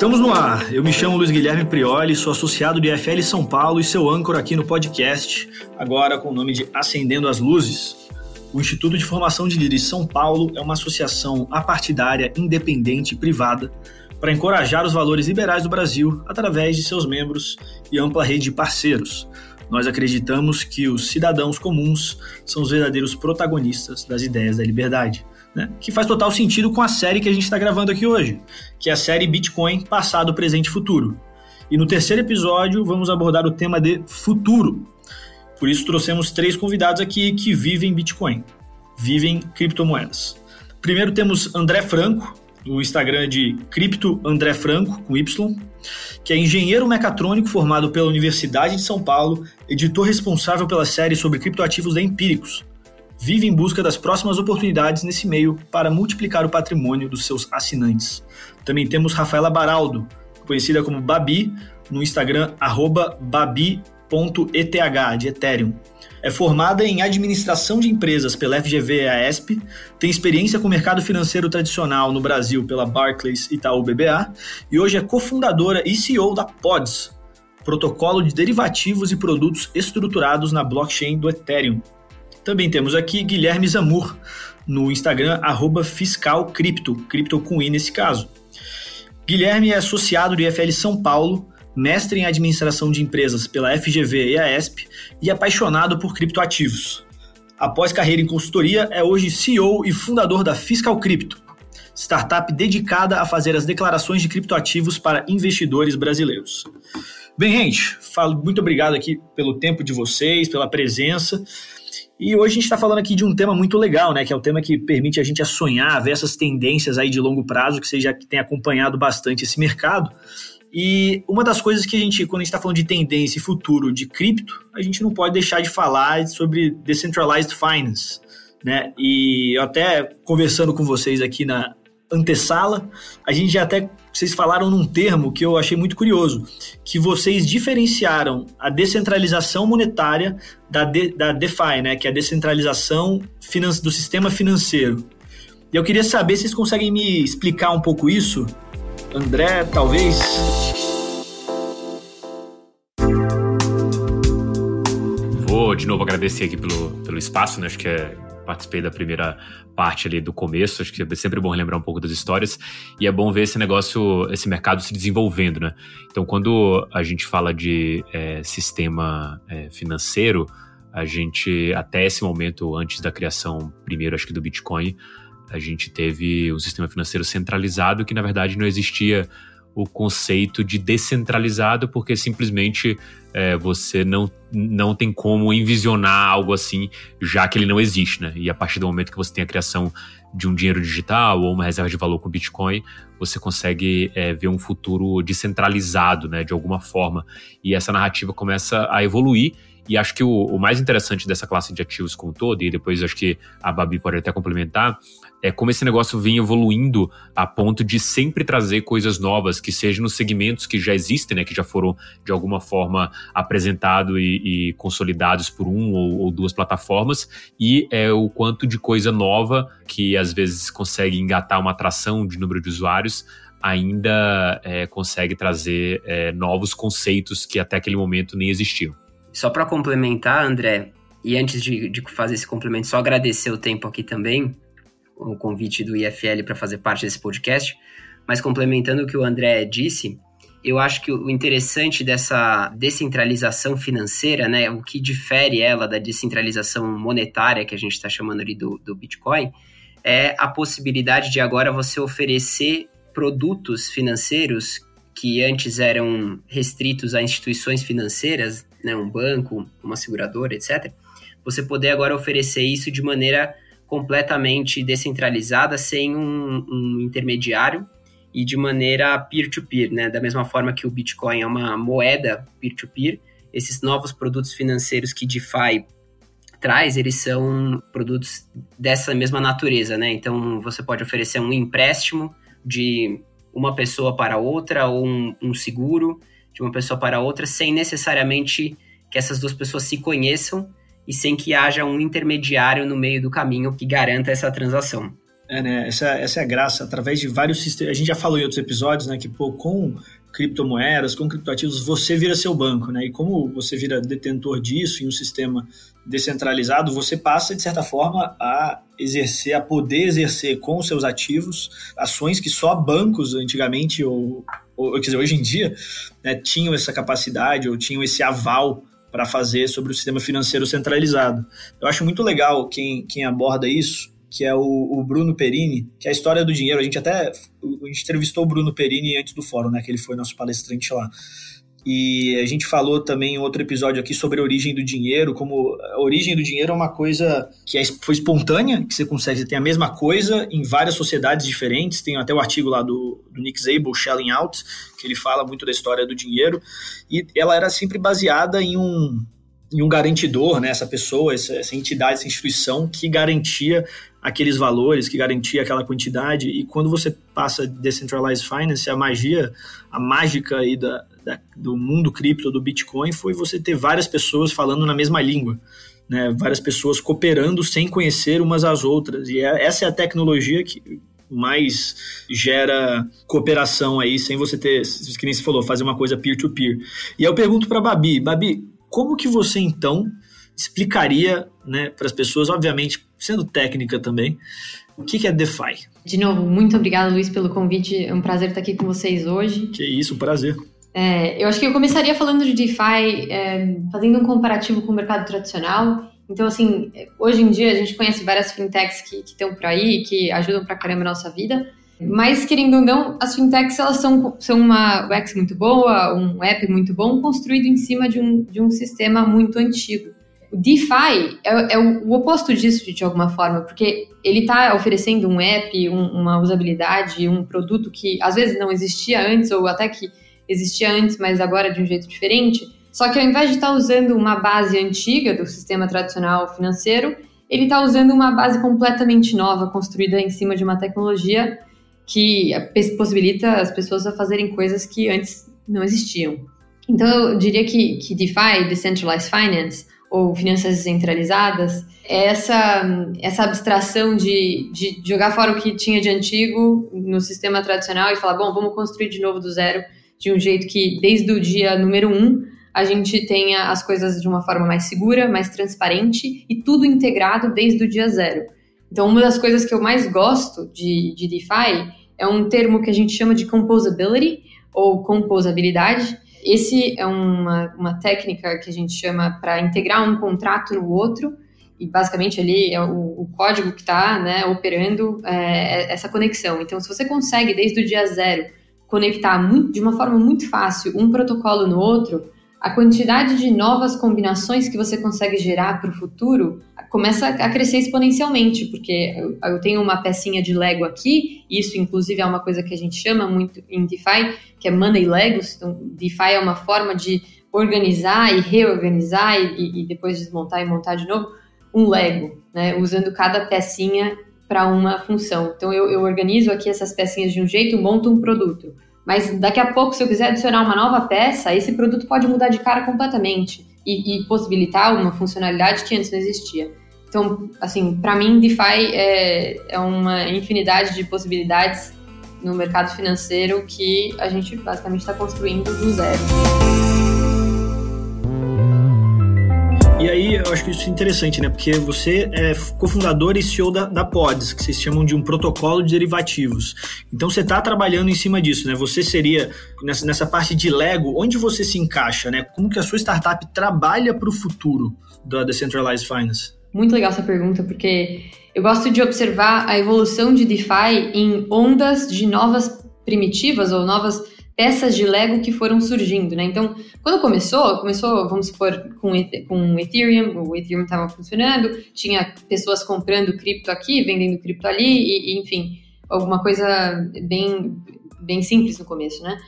Estamos no ar. Eu me chamo Luiz Guilherme Prioli, sou associado de FL São Paulo e seu âncora aqui no podcast, agora com o nome de Acendendo as Luzes. O Instituto de Formação de Líderes São Paulo é uma associação apartidária, independente e privada para encorajar os valores liberais do Brasil através de seus membros e ampla rede de parceiros. Nós acreditamos que os cidadãos comuns são os verdadeiros protagonistas das ideias da liberdade né? que faz total sentido com a série que a gente está gravando aqui hoje, que é a série Bitcoin Passado, Presente e Futuro. E no terceiro episódio vamos abordar o tema de futuro. Por isso trouxemos três convidados aqui que vivem Bitcoin, vivem criptomoedas. Primeiro temos André Franco, do Instagram de Cripto André Franco, com Y, que é engenheiro mecatrônico formado pela Universidade de São Paulo, editor responsável pela série sobre criptoativos da Empíricos, vive em busca das próximas oportunidades nesse meio para multiplicar o patrimônio dos seus assinantes. Também temos Rafaela Baraldo, conhecida como Babi, no Instagram babi.eth, de Ethereum. É formada em administração de empresas pela FGV e a ESP, tem experiência com o mercado financeiro tradicional no Brasil pela Barclays Itaú BBA e hoje é cofundadora e CEO da PODS, protocolo de derivativos e produtos estruturados na blockchain do Ethereum. Também temos aqui Guilherme Zamur, no Instagram, fiscalcripto, cripto com I nesse caso. Guilherme é associado do IFL São Paulo, mestre em administração de empresas pela FGV e a ESP e apaixonado por criptoativos. Após carreira em consultoria, é hoje CEO e fundador da Fiscal Crypto, startup dedicada a fazer as declarações de criptoativos para investidores brasileiros. Bem, gente, falo muito obrigado aqui pelo tempo de vocês, pela presença. E hoje a gente está falando aqui de um tema muito legal, né? Que é o tema que permite a gente a sonhar, ver essas tendências aí de longo prazo, que você já tem acompanhado bastante esse mercado. E uma das coisas que a gente, quando a gente está falando de tendência e futuro de cripto, a gente não pode deixar de falar sobre decentralized finance. Né? E até conversando com vocês aqui na antessala, a gente já até vocês falaram num termo que eu achei muito curioso, que vocês diferenciaram a descentralização monetária da, de, da DeFi, né, que é a descentralização do sistema financeiro. E eu queria saber se vocês conseguem me explicar um pouco isso. André, talvez. Vou de novo agradecer aqui pelo, pelo espaço, né? Acho que é participei da primeira parte ali do começo, acho que é sempre bom relembrar um pouco das histórias, e é bom ver esse negócio, esse mercado se desenvolvendo, né? Então, quando a gente fala de é, sistema é, financeiro, a gente, até esse momento, antes da criação, primeiro, acho que do Bitcoin, a gente teve um sistema financeiro centralizado que, na verdade, não existia o conceito de descentralizado, porque simplesmente é, você não, não tem como envisionar algo assim, já que ele não existe, né? E a partir do momento que você tem a criação de um dinheiro digital ou uma reserva de valor com Bitcoin, você consegue é, ver um futuro descentralizado, né, de alguma forma. E essa narrativa começa a evoluir e acho que o, o, mais interessante dessa classe de ativos como um todo, e depois acho que a Babi pode até complementar, é como esse negócio vem evoluindo a ponto de sempre trazer coisas novas, que sejam nos segmentos que já existem, né, que já foram de alguma forma apresentados e, e, consolidados por um ou, ou, duas plataformas, e é o quanto de coisa nova que às vezes consegue engatar uma atração de número de usuários ainda é, consegue trazer é, novos conceitos que até aquele momento nem existiam. Só para complementar, André, e antes de, de, fazer esse complemento, só agradecer o tempo aqui também, o convite do IFL para fazer parte desse podcast. Mas complementando o que o André disse, eu acho que o interessante dessa descentralização financeira, né, o que difere ela da descentralização monetária que a gente está chamando ali do, do Bitcoin, é a possibilidade de agora você oferecer produtos financeiros que antes eram restritos a instituições financeiras, né, um banco, uma seguradora, etc., você poder agora oferecer isso de maneira completamente descentralizada, sem um, um intermediário e de maneira peer-to-peer, -peer, né? Da mesma forma que o Bitcoin é uma moeda peer-to-peer, -peer, esses novos produtos financeiros que DeFi traz, eles são produtos dessa mesma natureza, né? Então, você pode oferecer um empréstimo de uma pessoa para outra ou um, um seguro de uma pessoa para outra sem necessariamente que essas duas pessoas se conheçam e sem que haja um intermediário no meio do caminho que garanta essa transação. É, né? Essa, essa é a graça. Através de vários sistemas. A gente já falou em outros episódios, né? Que, pô, com criptomoedas, com criptoativos, você vira seu banco, né? E como você vira detentor disso em um sistema descentralizado, você passa, de certa forma, a exercer, a poder exercer com os seus ativos ações que só bancos antigamente, ou, ou quer dizer, hoje em dia, né, tinham essa capacidade ou tinham esse aval para fazer sobre o sistema financeiro centralizado. Eu acho muito legal quem, quem aborda isso, que é o, o, Bruno Perini, que é a história do dinheiro. A gente até a gente entrevistou o Bruno Perini antes do fórum, né? Que ele foi nosso palestrante lá. E a gente falou também em outro episódio aqui sobre a origem do dinheiro, como a origem do dinheiro é uma coisa que é, foi espontânea, que você consegue, você tem a mesma coisa em várias sociedades diferentes. Tem até o artigo lá do, do Nick Zabel, Shelling Out, que ele fala muito da história do dinheiro. E ela era sempre baseada em um, em um garantidor, né, essa pessoa, essa, essa entidade, essa instituição que garantia aqueles valores, que garantia aquela quantidade. E quando você passa Decentralized Finance, a magia, a mágica aí da, da, do mundo cripto, do Bitcoin, foi você ter várias pessoas falando na mesma língua. Né, várias pessoas cooperando sem conhecer umas às outras. E é, essa é a tecnologia que mais gera cooperação aí, sem você ter, que nem você falou, fazer uma coisa peer-to-peer. -peer. E eu pergunto para Babi, Babi, como que você então explicaria né, para as pessoas, obviamente sendo técnica também, o que, que é DeFi? De novo, muito obrigada, Luiz, pelo convite. É um prazer estar aqui com vocês hoje. Que isso, um prazer. É, eu acho que eu começaria falando de DeFi, é, fazendo um comparativo com o mercado tradicional. Então, assim, hoje em dia a gente conhece várias fintechs que estão por aí, que ajudam pra caramba a nossa vida. Mas, querendo ou não, as fintechs elas são, são uma UX muito boa, um app muito bom, construído em cima de um, de um sistema muito antigo. O DeFi é, é o, oposto disso, de alguma forma, porque ele está oferecendo um app, um, uma usabilidade, um produto que às vezes não existia antes, ou até que existia antes, mas agora de um jeito diferente. Só que ao invés de estar tá usando uma base antiga do sistema tradicional financeiro, ele está usando uma base completamente nova, construída em cima de uma tecnologia que possibilita as pessoas a fazerem coisas que antes não existiam. Então, eu diria que, que DeFi, Decentralized Finance, ou finanças descentralizadas, é essa, essa abstração de, de jogar fora o que tinha de antigo no sistema tradicional e falar, bom, vamos construir de novo do zero, de um jeito que, desde o dia número um, a gente tenha as coisas de uma forma mais segura, mais transparente e tudo integrado desde o dia zero. Então, uma das coisas que eu mais gosto de, de DeFi é um termo que a gente chama de composability, ou composabilidade, esse é uma, uma técnica que a gente chama para integrar um contrato no outro, e basicamente ali é o, o código que está né, operando é, essa conexão. Então, se você consegue, desde o dia zero, conectar muito, de uma forma muito fácil um protocolo no outro, a quantidade de novas combinações que você consegue gerar para o futuro começa a crescer exponencialmente, porque eu tenho uma pecinha de Lego aqui, isso inclusive é uma coisa que a gente chama muito em DeFi, que é Money Legos. Então, DeFi é uma forma de organizar e reorganizar e, e depois desmontar e montar de novo um Lego, né, usando cada pecinha para uma função. Então, eu, eu organizo aqui essas pecinhas de um jeito, monto um produto. Mas daqui a pouco, se eu quiser adicionar uma nova peça, esse produto pode mudar de cara completamente e, e possibilitar uma funcionalidade que antes não existia. Então, assim, para mim, DeFi é, é uma infinidade de possibilidades no mercado financeiro que a gente basicamente está construindo do zero. E aí, eu acho que isso é interessante, né? Porque você é cofundador e CEO da, da Pods, que vocês chamam de um protocolo de derivativos. Então, você está trabalhando em cima disso, né? Você seria, nessa, nessa parte de Lego, onde você se encaixa, né? Como que a sua startup trabalha para o futuro da Decentralized Finance? Muito legal essa pergunta, porque eu gosto de observar a evolução de DeFi em ondas de novas primitivas ou novas peças de Lego que foram surgindo, né? Então, quando começou, começou, vamos supor, com, com Ethereum, o Ethereum estava funcionando, tinha pessoas comprando cripto aqui, vendendo cripto ali, e, e, enfim, alguma coisa bem, bem simples no começo, né?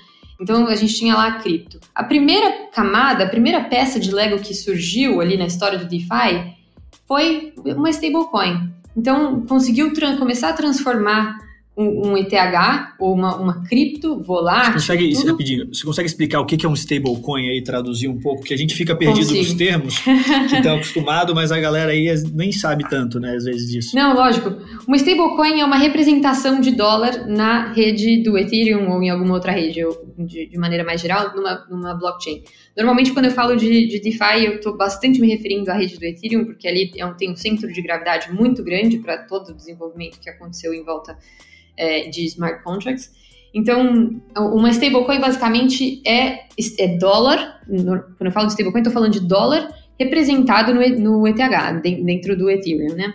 Então a gente tinha lá a cripto. A primeira camada, a primeira peça de Lego que surgiu ali na história do DeFi foi uma stablecoin. Então, conseguiu começar a transformar um, um, ETH ou uma, uma cripto volátil. Você consegue, tudo... rapidinho, você consegue explicar o que é um stablecoin aí, traduzir um pouco? Que a gente fica perdido Consigo. nos termos, que estão acostumado, mas a galera aí nem sabe tanto, né, às vezes disso. Não, lógico. Uma stablecoin é uma representação de dólar na rede do Ethereum ou em alguma outra rede, ou de, de maneira mais geral, numa, numa blockchain. Normalmente, quando eu falo de, de DeFi, eu estou bastante me referindo à rede do Ethereum, porque ali é um, tem um centro de gravidade muito grande para todo o desenvolvimento que aconteceu em volta é, de smart contracts. Então, uma stablecoin basicamente é, é dólar, quando eu falo de stablecoin, estou falando de dólar representado no, no ETH, dentro do Ethereum, né?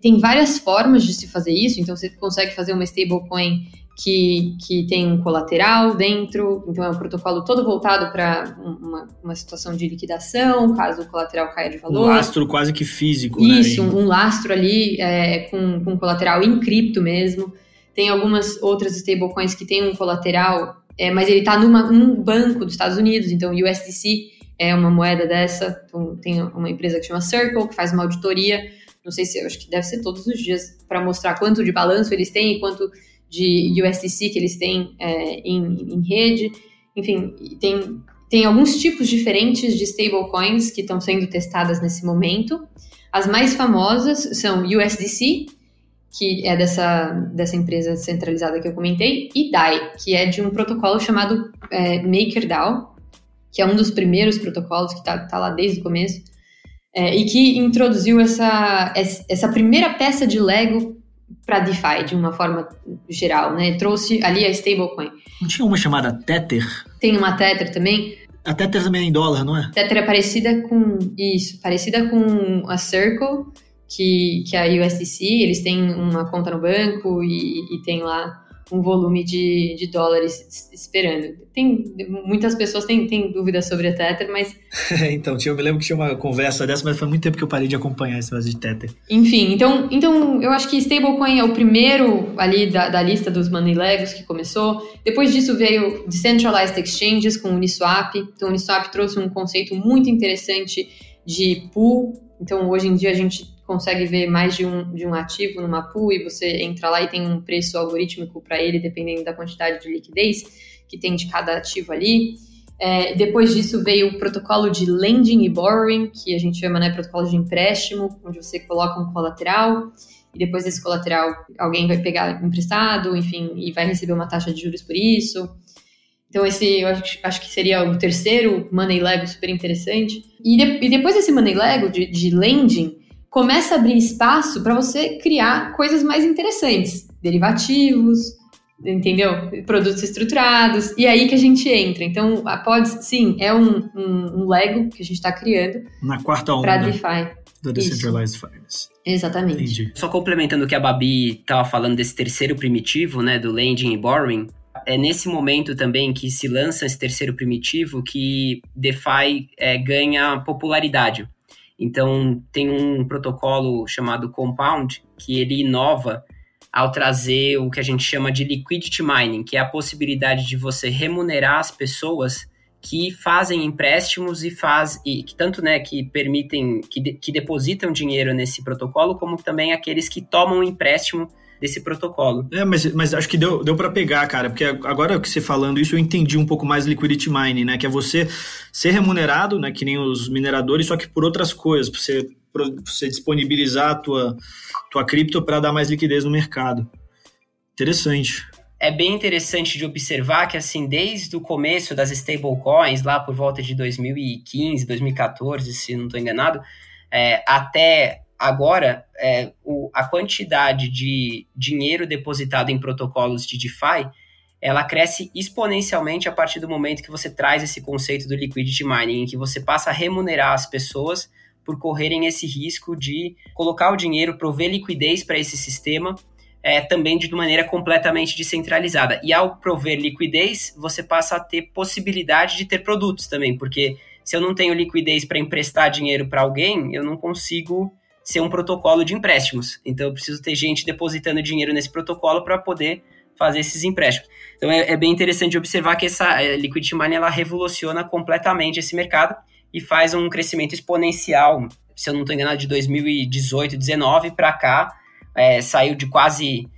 Tem várias formas de se fazer isso, então você consegue fazer uma stablecoin que, que tem um colateral dentro, então é um protocolo todo voltado para uma, uma situação de liquidação, caso o colateral caia de valor. Um lastro quase que físico, Isso, né? um, um lastro ali é, com, com colateral em cripto mesmo. Tem algumas outras stablecoins que tem um colateral, é, mas ele está num banco dos Estados Unidos, então USDC é uma moeda dessa. Então, tem uma empresa que chama Circle, que faz uma auditoria. Não sei se, acho que deve ser todos os dias, para mostrar quanto de balanço eles têm e quanto de USDC que eles têm é, em, em rede. Enfim, tem, tem alguns tipos diferentes de stablecoins que estão sendo testadas nesse momento. As mais famosas são USDC, que é dessa, dessa empresa centralizada que eu comentei, e DAI, que é de um protocolo chamado é, MakerDAO, que é um dos primeiros protocolos que está tá lá desde o começo, é, e que introduziu essa, essa primeira peça de Lego para DeFi, de uma forma geral, né? Trouxe ali a stablecoin. Não tinha uma chamada Tether? Tem uma Tether também. A Tether também é em dólar, não é? Tether é parecida com isso, parecida com a Circle, que, que a USDC, eles têm uma conta no banco e, e tem lá um volume de, de dólares esperando. Tem, muitas pessoas têm, têm dúvidas sobre a Tether, mas... então, eu me lembro que tinha uma conversa dessa, mas faz muito tempo que eu parei de acompanhar esse negócio de Tether. Enfim, então, então eu acho que stablecoin é o primeiro ali da, da lista dos money legos que começou. Depois disso veio Decentralized Exchanges com Uniswap. Então, Uniswap trouxe um conceito muito interessante de pool. Então, hoje em dia a gente consegue ver mais de um, de um ativo numa pool e você entra lá e tem um preço algorítmico para ele, dependendo da quantidade de liquidez que tem de cada ativo ali. É, depois disso veio o protocolo de lending e borrowing, que a gente chama né, protocolo de empréstimo, onde você coloca um colateral e depois desse colateral alguém vai pegar emprestado, enfim, e vai receber uma taxa de juros por isso. Então, esse eu acho, acho que seria o terceiro Money Lego super interessante. E, de, e depois desse Money Lego de, de lending, começa a abrir espaço para você criar coisas mais interessantes, derivativos, entendeu? Produtos estruturados, e aí que a gente entra. Então, a Pods, sim, é um, um, um Lego que a gente está criando. Na quarta onda. Para DeFi. Do Decentralized Finance. Exatamente. Entendi. Só complementando o que a Babi estava falando desse terceiro primitivo, né, do lending e borrowing, é nesse momento também que se lança esse terceiro primitivo que DeFi é, ganha popularidade. Então, tem um protocolo chamado Compound que ele inova ao trazer o que a gente chama de liquidity mining, que é a possibilidade de você remunerar as pessoas que fazem empréstimos e faz e que tanto né que permitem que, de, que depositam dinheiro nesse protocolo como também aqueles que tomam empréstimo desse protocolo. É, mas, mas acho que deu, deu para pegar, cara, porque agora que você falando isso, eu entendi um pouco mais liquidity mining, né? Que é você ser remunerado, né? Que nem os mineradores, só que por outras coisas, para você, pra você disponibilizar a tua, tua cripto para dar mais liquidez no mercado. Interessante é bem interessante de observar que, assim, desde o começo das stablecoins, lá por volta de 2015, 2014, se não estou enganado, é, até agora, é, o, a quantidade de dinheiro depositado em protocolos de DeFi, ela cresce exponencialmente a partir do momento que você traz esse conceito do liquidity mining, em que você passa a remunerar as pessoas por correrem esse risco de colocar o dinheiro, prover liquidez para esse sistema, é, também de maneira completamente descentralizada. E ao prover liquidez, você passa a ter possibilidade de ter produtos também, porque se eu não tenho liquidez para emprestar dinheiro para alguém, eu não consigo ser um protocolo de empréstimos. Então eu preciso ter gente depositando dinheiro nesse protocolo para poder fazer esses empréstimos. Então é, é, bem interessante observar que essa é, Liquidity Money ela revoluciona completamente esse mercado e faz um crescimento exponencial. Se eu não estou enganado, de 2018, 2019 para cá, é, saiu de quase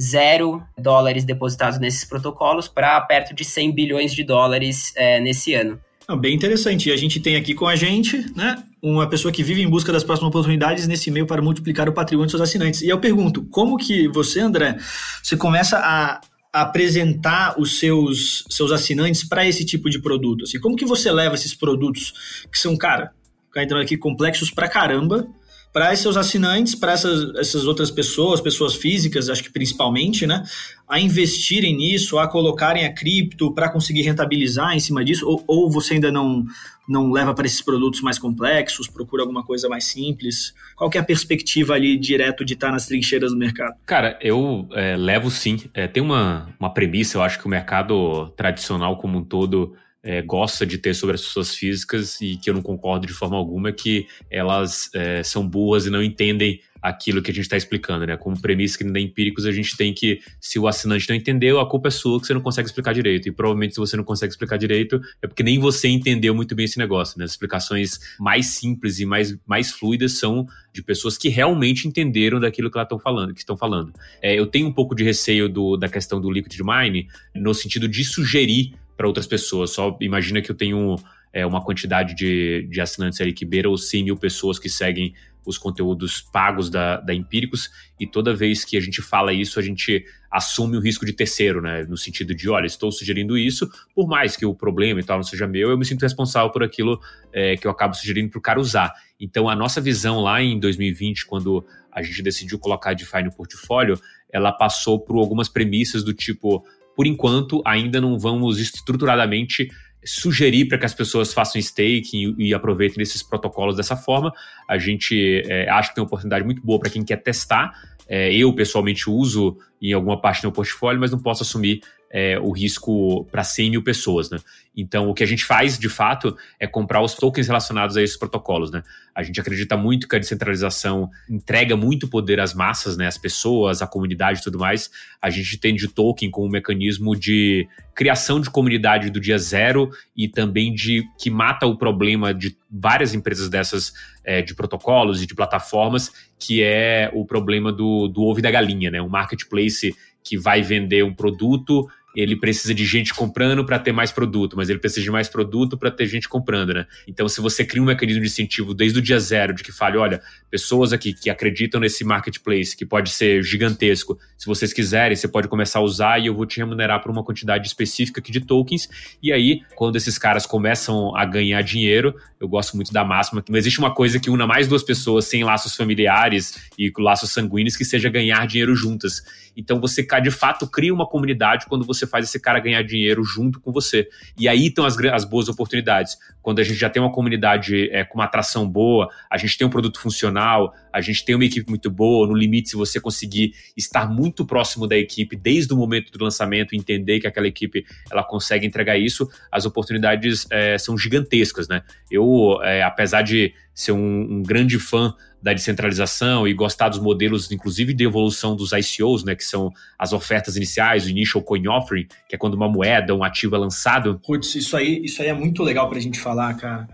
zero dólares depositados nesses protocolos para perto de 100 bilhões de dólares é, nesse ano. Bem interessante. E a gente tem aqui com a gente, né, uma pessoa que vive em busca das próximas oportunidades nesse meio para multiplicar o patrimônio dos seus assinantes. E eu pergunto, como que você, André, você começa a apresentar os seus, seus assinantes para esse tipo de produto? Assim, como que você leva esses produtos que são, cara, entrando aqui complexos pra caramba, para seus assinantes, para essas, essas outras pessoas, pessoas físicas, acho que principalmente, né, a investirem nisso, a colocarem a cripto para conseguir rentabilizar em cima disso, ou, ou você ainda não, não leva para esses produtos mais complexos, procura alguma coisa mais simples? Qual que é a perspectiva ali direto de estar nas trincheiras do mercado? Cara, eu é, levo sim. É, tem uma, uma premissa, eu acho que o mercado tradicional como um todo é, gosta de ter sobre as pessoas físicas e que eu não concordo de forma alguma é que elas é, são boas e não entendem aquilo que a gente está explicando, né? Como premissa que é empíricos, a gente tem que, se o assinante não entendeu, a culpa é sua que você não consegue explicar direito. E provavelmente, se você não consegue explicar direito, é porque nem você entendeu muito bem esse negócio, né? As explicações mais simples e mais, mais fluidas são de pessoas que realmente entenderam daquilo que elas estão falando, que estão falando. É, eu tenho um pouco de receio do, da questão do liquid mine, no sentido de sugerir para outras pessoas. Só imagina que eu tenho é, uma quantidade de, de assinantes ali que beira os 100 mil pessoas que seguem os conteúdos pagos da, da Empíricos, e toda vez que a gente fala isso, a gente assume o risco de terceiro, né? No sentido de, olha, estou sugerindo isso, por mais que o problema e tal não seja meu, eu me sinto responsável por aquilo é, que eu acabo sugerindo para o cara usar. Então, a nossa visão lá em 2020, quando a gente decidiu colocar a DeFi no portfólio, ela passou por algumas premissas do tipo, por enquanto, ainda não vamos estruturadamente sugerir para que as pessoas façam staking e, aproveitem esses protocolos dessa forma. A gente é, acha que tem uma oportunidade muito boa para quem quer testar. É, eu, pessoalmente, uso em alguma parte do meu portfólio, mas não posso assumir é, o risco para 100 mil pessoas, né? Então, o que a gente faz, de fato, é comprar os tokens relacionados a esses protocolos, né? A gente acredita muito que a descentralização entrega muito poder às massas, né? As pessoas, a comunidade e tudo mais. A gente entende o token como um mecanismo de criação de comunidade do dia zero e também de que mata o problema de várias empresas dessas é, de protocolos e de plataformas, que é o problema do, do ovo e da galinha, né? Um marketplace que vai vender um produto ele precisa de gente comprando para ter mais produto, mas ele precisa de mais produto para ter gente comprando, né? Então, se você cria um mecanismo de incentivo desde o dia zero, de que fale, olha, pessoas aqui que acreditam nesse marketplace, que pode ser gigantesco, se vocês quiserem, você pode começar a usar e eu vou te remunerar por uma quantidade específica aqui de tokens. E aí, quando esses caras começam a ganhar dinheiro, eu gosto muito da máxima que não existe uma coisa que una mais duas pessoas sem laços familiares e laços sanguíneos que seja ganhar dinheiro juntas. Então, você de fato cria uma comunidade quando você você faz esse cara ganhar dinheiro junto com você. E aí estão as, as boas oportunidades. Quando a gente já tem uma comunidade é, com uma atração boa, a gente tem um produto funcional, a gente tem uma equipe muito boa, no limite, se você conseguir estar muito próximo da equipe desde o momento do lançamento, entender que aquela equipe ela consegue entregar isso, as oportunidades é, são gigantescas, né? Eu, é, apesar de ser um, um grande fã da descentralização e gostar dos modelos, inclusive de evolução dos ICOs, né, que são as ofertas iniciais, o Initial Coin Offering, que é quando uma moeda, um ativo é lançado. Putz, isso aí, isso aí é muito legal para a gente falar, cara.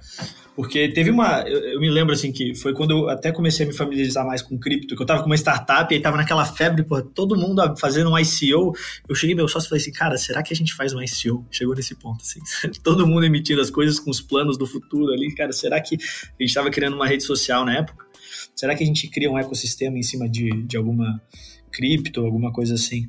Porque teve uma. Eu, eu, me lembro assim que foi quando eu até comecei a me familiarizar mais com cripto, que eu tava com uma startup e aí tava naquela febre, pô, todo mundo fazendo um ICO. Eu cheguei meu sócio e falei assim, cara, será que a gente faz um ICO? Chegou nesse ponto, assim. todo mundo emitindo as coisas com os planos do futuro ali, cara, será que a gente tava criando uma rede social na época? Será que a gente cria um ecossistema em cima de, de alguma cripto, alguma coisa assim?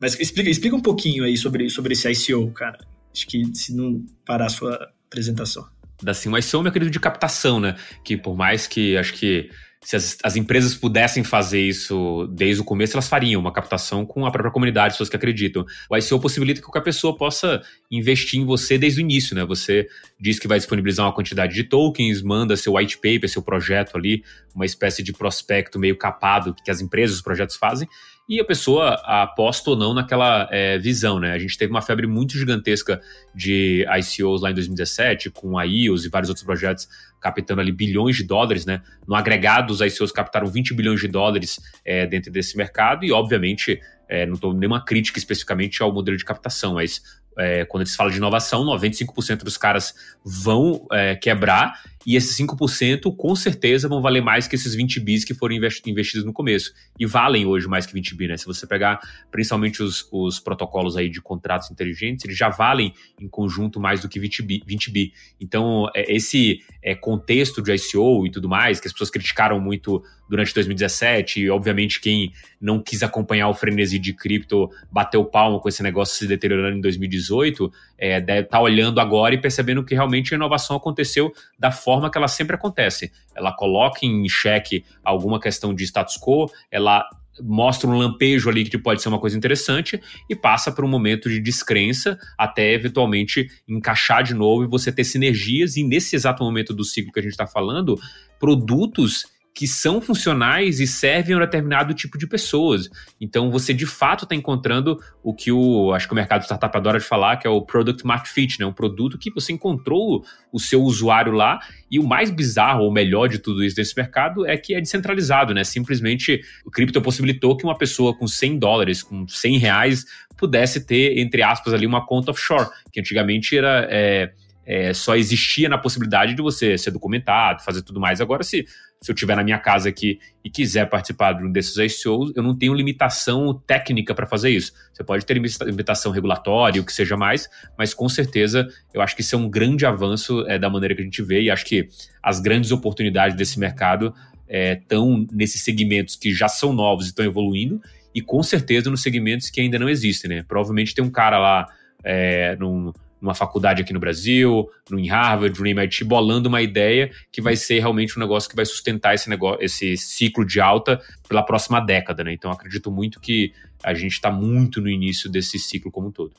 Mas explica, explica um pouquinho aí sobre, sobre esse ICO, cara. Acho que se não parar a sua apresentação. Assim, o ICO é um mecanismo de captação, né? Que por mais que acho que se as, as, empresas pudessem fazer isso desde o começo, elas fariam uma captação com a própria comunidade, pessoas que acreditam. O ICO possibilita que qualquer pessoa possa investir em você desde o início, né? Você diz que vai disponibilizar uma quantidade de tokens, manda seu white paper, seu projeto ali, uma espécie de prospecto meio capado que as empresas, os projetos fazem, e a pessoa aposta ou não naquela é, visão, né? A gente teve uma febre muito gigantesca de ICOs lá em 2017, com a IOS e vários outros projetos captando ali bilhões de dólares, né? No agregado, os ICOs captaram 20 bilhões de dólares é, dentro desse mercado e, obviamente, é, não estou nenhuma crítica especificamente ao modelo de captação, mas é, quando eles falam de inovação, 95% dos caras vão é, quebrar e esses 5% com certeza vão valer mais que esses 20 bis que foram investidos no começo. E valem hoje mais que 20 bi, né? Se você pegar principalmente os, os protocolos aí de contratos inteligentes, eles já valem em conjunto mais do que 20 bi. 20 bi. Então, é, esse é, contexto de ICO e tudo mais, que as pessoas criticaram muito durante 2017, e obviamente quem não quis acompanhar o frenesi de cripto bateu palma com esse negócio se deteriorando em 2018, é, deve estar tá olhando agora e percebendo que realmente a inovação aconteceu da forma que ela sempre acontece. Ela coloca em xeque alguma questão de status quo, ela mostra um lampejo ali que pode ser uma coisa interessante e passa por um momento de descrença até eventualmente encaixar de novo e você ter sinergias e nesse exato momento do ciclo que a gente está falando, produtos que são funcionais e servem a um determinado tipo de pessoas. Então você de fato está encontrando o que o acho que o mercado startup adora de falar, que é o product market fit, né? Um produto que você encontrou o seu usuário lá e o mais bizarro ou melhor de tudo isso desse mercado é que é descentralizado, né? Simplesmente o cripto possibilitou que uma pessoa com 100 dólares, com 100 reais pudesse ter entre aspas ali uma conta offshore, que antigamente era é, é, só existia na possibilidade de você ser documentado, fazer tudo mais. Agora, se, se eu estiver na minha casa aqui e quiser participar de um desses ICOs, eu não tenho limitação técnica para fazer isso. Você pode ter limitação regulatória, o que seja mais, mas com certeza eu acho que isso é um grande avanço é, da maneira que a gente vê e acho que as grandes oportunidades desse mercado estão é, nesses segmentos que já são novos e estão evoluindo e com certeza nos segmentos que ainda não existem, né? Provavelmente tem um cara lá é, num, numa faculdade aqui no Brasil, no em Harvard, no MIT, bolando uma ideia que vai ser realmente um negócio que vai sustentar esse negócio, esse ciclo de alta pela próxima década, né? Então acredito muito que a gente está muito no início desse ciclo como um todo.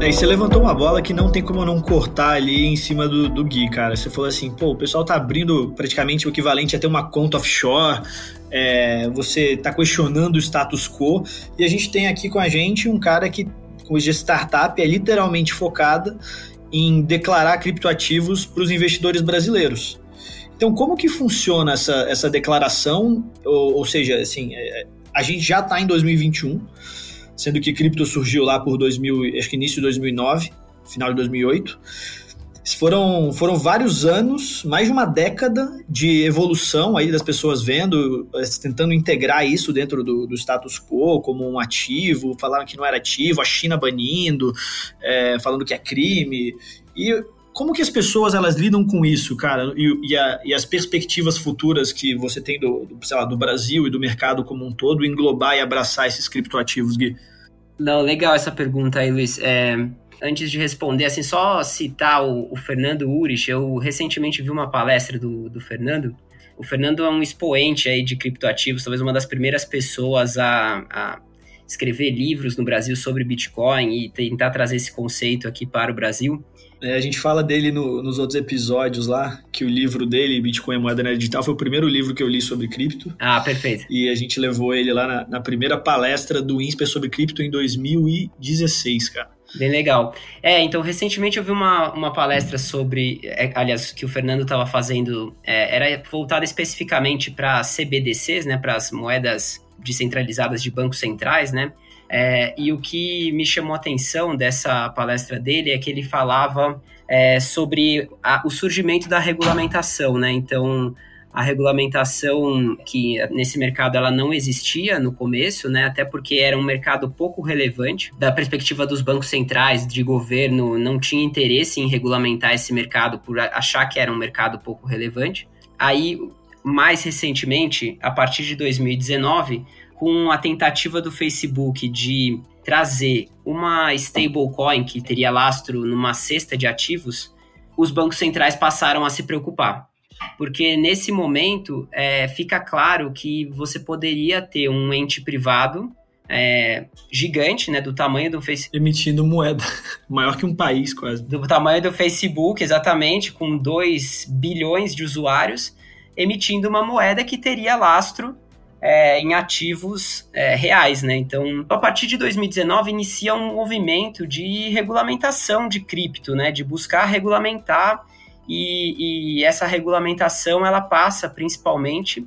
É, e você levantou uma bola que não tem como não cortar ali em cima do, do Gui, cara. Você falou assim, pô, o pessoal tá abrindo praticamente o equivalente a ter uma conta offshore, é, você tá questionando o status quo, e a gente tem aqui com a gente um cara que, cuja startup é literalmente focada em declarar criptoativos para os investidores brasileiros. Então, como que funciona essa, essa declaração? Ou, ou seja, assim, é, a gente já está em 2021, sendo que cripto surgiu lá por 2000, acho que início de 2009, final de 2008. Foram, foram vários anos, mais de uma década de evolução aí das pessoas vendo, eh, tentando integrar isso dentro do, do status quo como um ativo, falaram que não era ativo, a China banindo, é, falando que é crime. E como que as pessoas elas lidam com isso, cara? E, e, a, e as perspectivas futuras que você tem do, do, lá, do Brasil e do mercado como um todo, englobar e abraçar esses criptoativos, Gui? Não, legal essa pergunta aí, Luiz. É, antes de responder, assim, só citar o, o, Fernando Urich, eu recentemente vi uma palestra do, do Fernando. O Fernando é um expoente aí de criptoativos, talvez uma das primeiras pessoas a, a escrever livros no Brasil sobre Bitcoin e tentar trazer esse conceito aqui para o Brasil. É, a gente fala dele no, nos outros episódios lá, que o livro dele, Bitcoin é Moeda Digital, foi o primeiro livro que eu li sobre cripto. Ah, perfeito. E a gente levou ele lá na, na primeira palestra do INSPER sobre cripto em 2016, cara. Bem legal. É, então, recentemente eu vi uma, uma palestra sobre, é, aliás, que o Fernando estava fazendo, é, era voltada especificamente para CBDCs, né, para as moedas descentralizadas de bancos centrais, né, é, e o que me chamou a atenção dessa palestra dele é que ele falava é, sobre a, o surgimento da regulamentação, né? Então, a regulamentação que nesse mercado ela não existia no começo, né? Até porque era um mercado pouco relevante da perspectiva dos bancos centrais, de governo, não tinha interesse em regulamentar esse mercado por achar que era um mercado pouco relevante. Aí, mais recentemente, a partir de 2019, com a tentativa do Facebook de trazer uma stablecoin que teria lastro numa cesta de ativos, os bancos centrais passaram a se preocupar. Porque nesse momento é, fica claro que você poderia ter um ente privado é, gigante, né, do tamanho do Facebook. Emitindo moeda, maior que um país quase. Do tamanho do Facebook, exatamente, com 2 bilhões de usuários, emitindo uma moeda que teria lastro é, em ativos é, reais, né? Então, a partir de 2019 inicia um movimento de regulamentação de cripto, né? De buscar regulamentar e, e essa regulamentação ela passa principalmente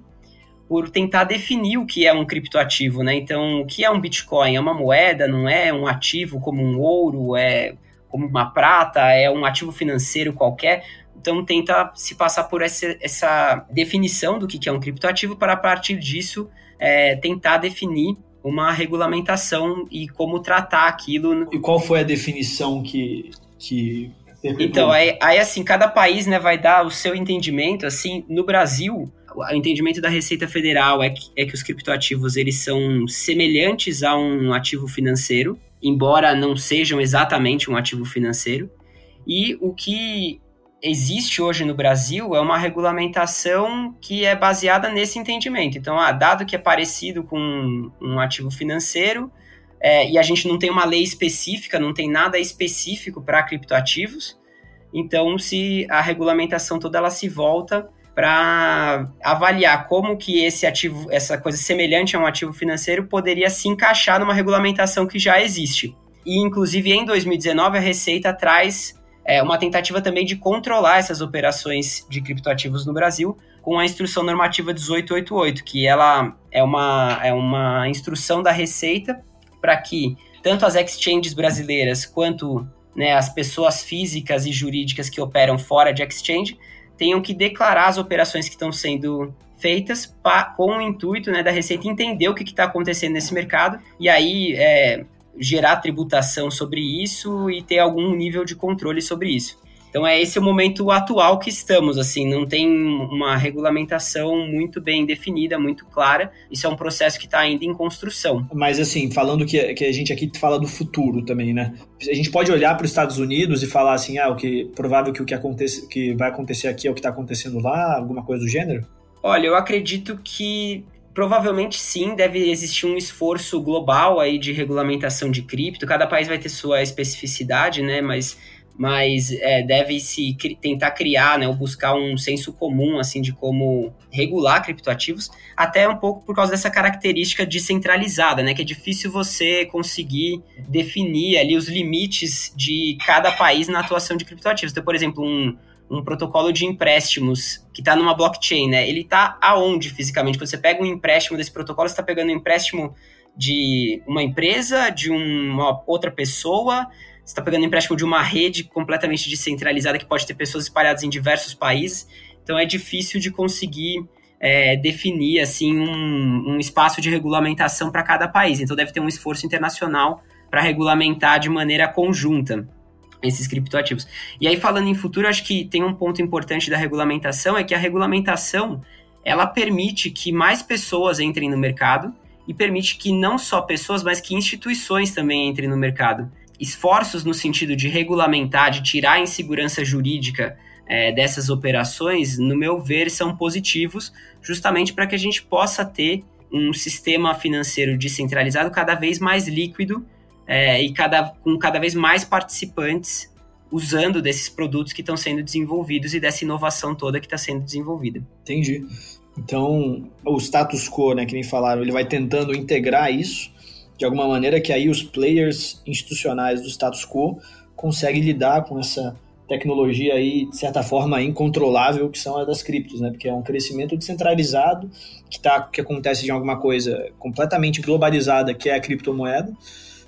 por tentar definir o que é um criptoativo, né? Então, o que é um Bitcoin? É uma moeda, não é um ativo como um ouro, é como uma prata, é um ativo financeiro qualquer. Então tenta se passar por essa, essa definição do que é um criptoativo para a partir disso é, tentar definir uma regulamentação e como tratar aquilo. E qual foi a definição que, que então, aí, aí, assim, cada país né, vai dar o seu entendimento. Assim, no Brasil, o entendimento da Receita Federal é que, é que os criptoativos eles são semelhantes a um ativo financeiro, embora não sejam exatamente um ativo financeiro. E o que existe hoje no Brasil é uma regulamentação que é baseada nesse entendimento. Então, ah, dado que é parecido com um ativo financeiro, é, e a gente não tem uma lei específica, não tem nada específico para criptoativos, então se a regulamentação toda ela se volta para avaliar como que esse ativo, essa coisa semelhante a um ativo financeiro poderia se encaixar numa regulamentação que já existe. E inclusive em 2019 a Receita traz é, uma tentativa também de controlar essas operações de criptoativos no Brasil com a instrução normativa 1888, que ela é uma, é uma instrução da Receita para que tanto as exchanges brasileiras quanto né, as pessoas físicas e jurídicas que operam fora de exchange tenham que declarar as operações que estão sendo feitas pra, com o intuito né, da Receita entender o que está acontecendo nesse mercado. E aí é, gerar tributação sobre isso e ter algum nível de controle sobre isso. Então é esse o momento atual que estamos, assim, não tem uma regulamentação muito bem definida, muito clara. Isso é um processo que está ainda em construção. Mas assim, falando que, que a gente aqui fala do futuro também, né? A gente pode olhar para os Estados Unidos e falar assim, ah, o que provável que o que acontece, que vai acontecer aqui é o que está acontecendo lá, alguma coisa do gênero? Olha, eu acredito que Provavelmente sim, deve existir um esforço global aí de regulamentação de cripto. Cada país vai ter sua especificidade, né? Mas, mas é, deve se cri tentar criar, né? Ou buscar um senso comum assim de como regular criptoativos, até um pouco por causa dessa característica descentralizada, né? Que é difícil você conseguir definir ali os limites de cada país na atuação de criptoativos. Então, por exemplo, um um protocolo de empréstimos que está numa blockchain, né? Ele está aonde fisicamente? Quando você pega um empréstimo desse protocolo, você está pegando um empréstimo de uma empresa, de uma outra pessoa, você está pegando um empréstimo de uma rede completamente descentralizada que pode ter pessoas espalhadas em diversos países. Então é difícil de conseguir é, definir assim um, um espaço de regulamentação para cada país. Então deve ter um esforço internacional para regulamentar de maneira conjunta esses criptoativos. E aí, falando em futuro, acho que tem um ponto importante da regulamentação, é que a regulamentação, ela permite que mais pessoas entrem no mercado e permite que não só pessoas, mas que instituições também entrem no mercado. Esforços no sentido de regulamentar, de tirar a insegurança jurídica é, dessas operações, no meu ver, são positivos, justamente para que a gente possa ter um sistema financeiro descentralizado cada vez mais líquido é, e cada, com cada vez mais participantes usando desses produtos que estão sendo desenvolvidos e dessa inovação toda que está sendo desenvolvida. Entendi. Então, o status quo, né, que nem falaram, ele vai tentando integrar isso de alguma maneira que aí os players institucionais do status quo conseguem lidar com essa tecnologia aí, de certa forma, incontrolável, que são as das criptos, né? Porque é um crescimento descentralizado que, tá, que acontece de alguma coisa completamente globalizada, que é a criptomoeda,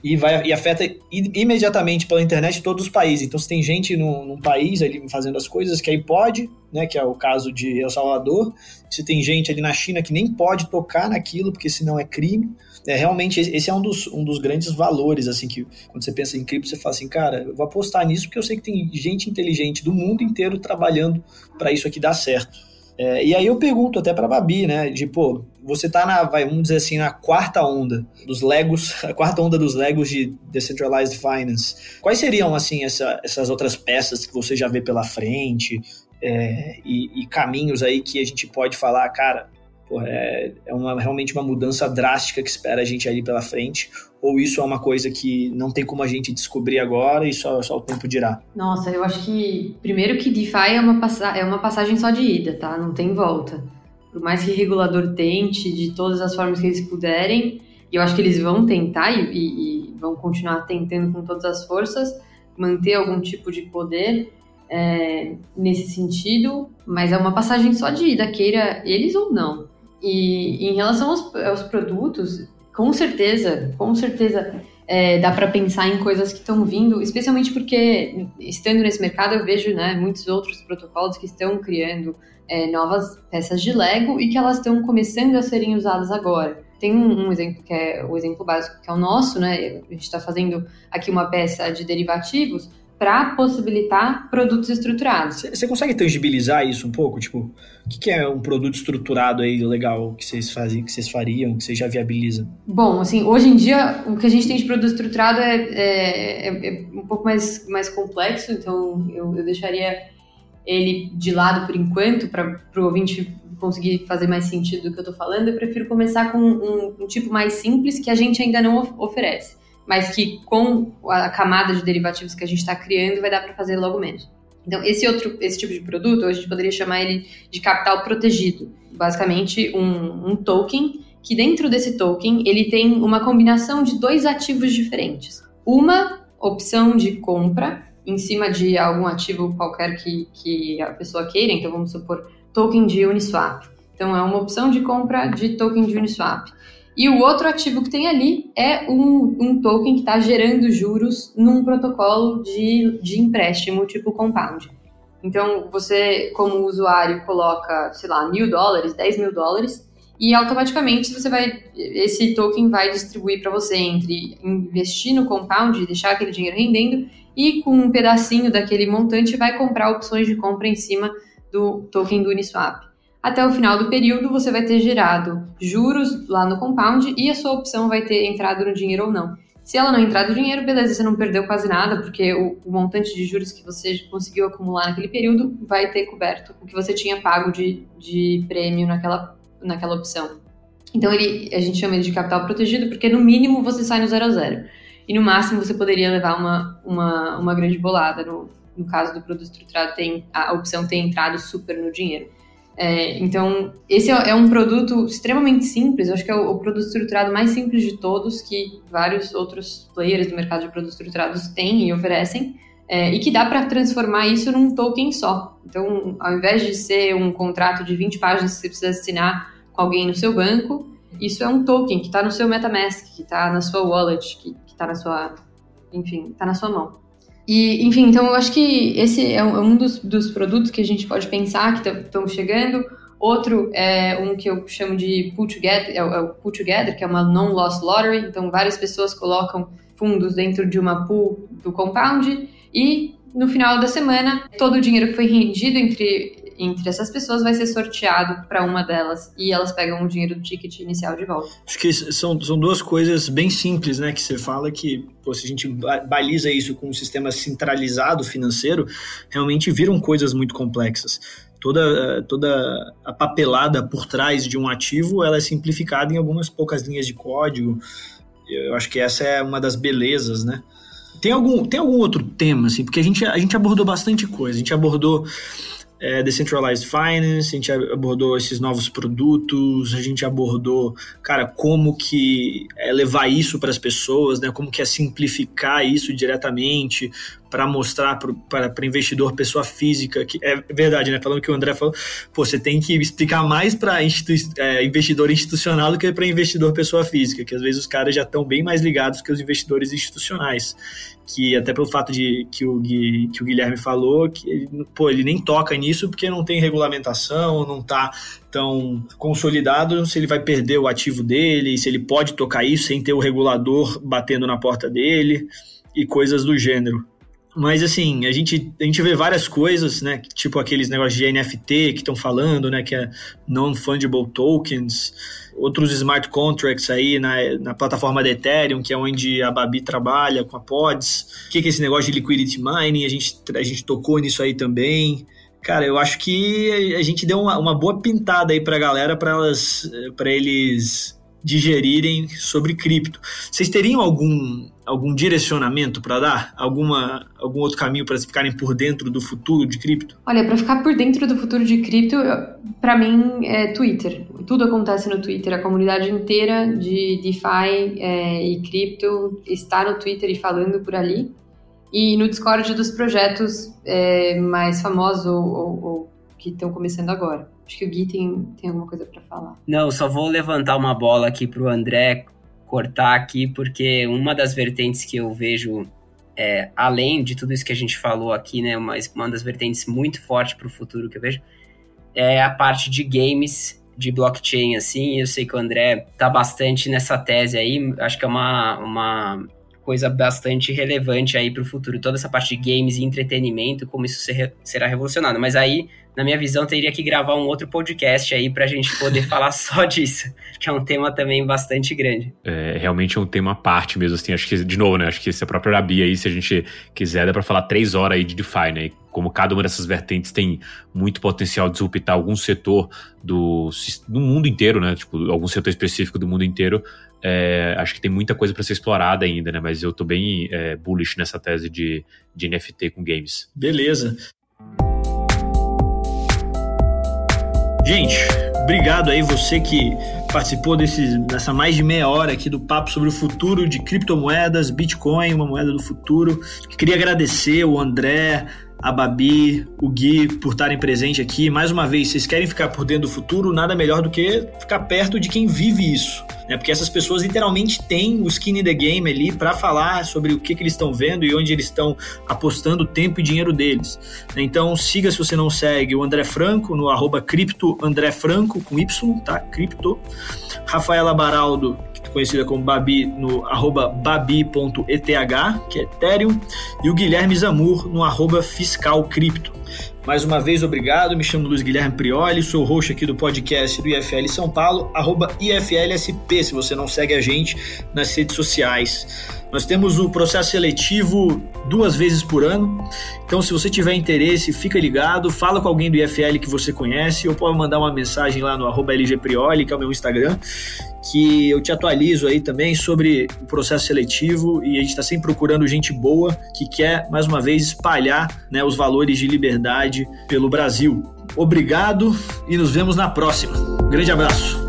e, vai, e afeta imediatamente pela internet todos os países. Então, se tem gente num, num, país ali fazendo as coisas que aí pode, né, que é o caso de El Salvador, se tem gente ali na China que nem pode tocar naquilo, porque senão é crime. É, realmente, esse é um dos, um dos grandes valores, assim, que quando você pensa em cripto, você fala assim, cara, eu vou apostar nisso porque eu sei que tem gente inteligente do mundo inteiro trabalhando para isso aqui dar certo. É, e aí eu pergunto até para Babi, né? De pô, você tá na, vai, vamos dizer assim, na quarta onda dos Legos, a quarta onda dos Legos de Decentralized Finance. Quais seriam, assim, essa, essas outras peças que você já vê pela frente é, e, e, caminhos aí que a gente pode falar, cara, É, é uma, realmente uma mudança drástica que espera a gente ali pela frente? Ou isso é uma coisa que não tem como a gente descobrir agora e só, só o tempo dirá? Nossa, eu acho que, primeiro que DeFi é uma, é uma passagem só de ida, tá? Não tem volta. Por mais que o regulador tente de todas as formas que eles puderem, e eu acho que eles vão tentar e, e, e vão continuar tentando com todas as forças manter algum tipo de poder, é, nesse sentido, mas é uma passagem só de ida, queira eles ou não. E em relação aos, aos produtos, com certeza, com certeza, é, dá para pensar em coisas que estão vindo, especialmente porque, estando nesse mercado, eu vejo né, muitos outros protocolos que estão criando é, novas peças de Lego e que elas estão começando a serem usadas agora. Tem um, um, exemplo que é o exemplo básico, que é o nosso, né? A gente está fazendo aqui uma peça de derivativos para possibilitar produtos estruturados. Você consegue tangibilizar isso um pouco? Tipo, o que, que, é um produto estruturado aí legal que vocês fazem, que vocês fariam, que vocês já viabilizam? Bom, assim, hoje em dia o que a gente tem de produto estruturado é, é, é, é um pouco mais, mais complexo, então eu, eu deixaria ele de lado por enquanto, para o ouvinte conseguir fazer mais sentido do que eu estou falando, eu prefiro começar com um, um, tipo mais simples que a gente ainda não oferece, mas que com a camada de derivativos que a gente está criando vai dar para fazer logo menos. Então, esse outro, esse tipo de produto, a gente poderia chamar ele de capital protegido. Basicamente, um, um token que dentro desse token ele tem uma combinação de dois ativos diferentes. Uma opção de compra em cima de algum ativo qualquer que, que a pessoa queira, então vamos supor token de Uniswap. Então é uma opção de compra de token de Uniswap. E o outro ativo que tem ali é um, um token que está gerando juros num protocolo de, de empréstimo tipo Compound. Então você, como usuário, coloca, sei lá, mil dólares, 10 mil dólares, e automaticamente você vai, esse token vai distribuir para você entre investir no Compound deixar aquele dinheiro rendendo e com um pedacinho daquele montante vai comprar opções de compra em cima do token do Uniswap. Até o final do período, você vai ter gerado juros lá no compound e a sua opção vai ter entrado no dinheiro ou não. Se ela não entrar no dinheiro, beleza, você não perdeu quase nada, porque o, o, montante de juros que você conseguiu acumular naquele período vai ter coberto o que você tinha pago de, de prêmio naquela, naquela opção. Então, ele, a gente chama ele de capital protegido, porque no mínimo você sai no zero a zero e no máximo você poderia levar uma, uma, uma grande bolada. No, no caso do produto estruturado, tem a opção ter entrado super no dinheiro. É, então, esse é, é, um produto extremamente simples, eu acho que é o, o, produto estruturado mais simples de todos, que vários outros players do mercado de produtos estruturados têm e oferecem, é, e que dá para transformar isso num token só. Então, ao invés de ser um contrato de 20 páginas que você precisa assinar com alguém no seu banco, isso é um token que está no seu MetaMask, que está na sua wallet, que está na sua, enfim, está na sua mão. E, enfim, então eu acho que esse é um, é dos, dos produtos que a gente pode pensar que estão chegando. Outro é um que eu chamo de Pool Together, é o, é Pool Together, que é uma Non-Loss Lottery. Então, várias pessoas colocam fundos dentro de uma pool do compound e no final da semana, todo o dinheiro que foi rendido entre entre essas pessoas vai ser sorteado para uma delas e elas pegam o dinheiro do ticket inicial de volta. Acho que são, são duas coisas bem simples, né? Que você fala que pô, se a gente baliza isso com um sistema centralizado financeiro, realmente viram coisas muito complexas. Toda, toda a papelada por trás de um ativo ela é simplificada em algumas poucas linhas de código. Eu acho que essa é uma das belezas, né? Tem algum, tem algum outro tema, assim, porque a gente, a gente abordou bastante coisa. A gente abordou é, Decentralized Finance, a gente abordou esses novos produtos, a gente abordou, cara, como que é levar isso para as pessoas, né? Como que é simplificar isso diretamente, para mostrar para investidor, pessoa física, que é verdade, né? Falando que o André falou, pô, você tem que explicar mais para institu é, investidor institucional do que para investidor pessoa física, que às vezes os caras já estão bem mais ligados que os investidores institucionais. Que até pelo fato de que o, Gui, que o Guilherme falou, que ele, pô, ele nem toca nisso porque não tem regulamentação, não está tão consolidado se ele vai perder o ativo dele, se ele pode tocar isso sem ter o regulador batendo na porta dele e coisas do gênero. Mas assim, a gente, a gente vê várias coisas, né? Tipo aqueles negócios de NFT que estão falando, né? Que é non-fungible tokens, outros smart contracts aí na, na plataforma da Ethereum, que é onde a Babi trabalha com a Pods. O que, que é esse negócio de liquidity mining? A gente, a gente tocou nisso aí também. Cara, eu acho que a gente deu uma, uma boa pintada aí pra galera para elas para eles digerirem sobre cripto. Vocês teriam algum algum direcionamento para dar? Alguma, algum outro caminho para ficarem por dentro do futuro de cripto? Olha, para ficar por dentro do futuro de cripto, para mim é Twitter. Tudo acontece no Twitter. A comunidade inteira de DeFi é, e cripto está no Twitter e falando por ali. E no Discord dos projetos é, mais famosos ou, ou, ou que estão começando agora. Acho que o Gui tem, tem alguma coisa para falar. Não, só vou levantar uma bola aqui para o André cortar aqui, porque uma das vertentes que eu vejo, é, além de tudo isso que a gente falou aqui, né, uma, uma das vertentes muito forte para o futuro que eu vejo, é a parte de games de blockchain, assim, eu sei que o André tá bastante nessa tese aí, acho que é uma, uma coisa bastante relevante aí para o futuro, toda essa parte de games e entretenimento, como isso ser, será revolucionado, mas aí, na minha visão, teria que gravar um outro podcast aí para a gente poder falar só disso, que é um tema também bastante grande. É, realmente é um tema à parte mesmo, assim, acho que, de novo, né, acho que essa própria Arabi aí, se a gente quiser, dá para falar três horas aí de DeFi, né, como cada uma dessas vertentes tem muito potencial de disruptar algum setor do, do mundo inteiro, né? Tipo, algum setor específico do mundo inteiro, é, acho que tem muita coisa para ser explorada ainda, né? Mas eu tô bem é, bullish nessa tese de, de NFT com games. Beleza. Gente, obrigado aí você que participou desse, dessa mais de meia hora aqui do papo sobre o futuro de criptomoedas, Bitcoin, uma moeda do futuro. Queria agradecer o André, a Babi, o Gui por estarem presentes aqui. Mais uma vez, vocês querem ficar por dentro do futuro, nada melhor do que ficar perto de quem vive isso. Né? Porque essas pessoas literalmente têm o skin in the game ali para falar sobre o que, que eles estão vendo e onde eles estão apostando o tempo e dinheiro deles. Então siga se você não segue o André Franco no arroba cripto André Franco com Y, tá? Cripto. Rafaela Baraldo conhecida como Babi, no arroba babi.eth, que é Ethereum, e o Guilherme Zamur no arroba fiscalcripto. Mais uma vez, obrigado. Me chamo Luiz Guilherme Prioli, sou host aqui do podcast do IFL São Paulo, arroba IFLSP, se você não segue a gente nas redes sociais. Nós temos o processo seletivo duas vezes por ano, então se você tiver interesse, fica ligado, fala com alguém do IFL que você conhece, ou pode mandar uma mensagem lá no arroba LGPrioli, que é o meu Instagram, que eu te atualizo aí também sobre o processo seletivo e a gente está sempre procurando gente boa que quer, mais uma vez, espalhar né, os valores de liberdade pelo Brasil. Obrigado e nos vemos na próxima. grande abraço.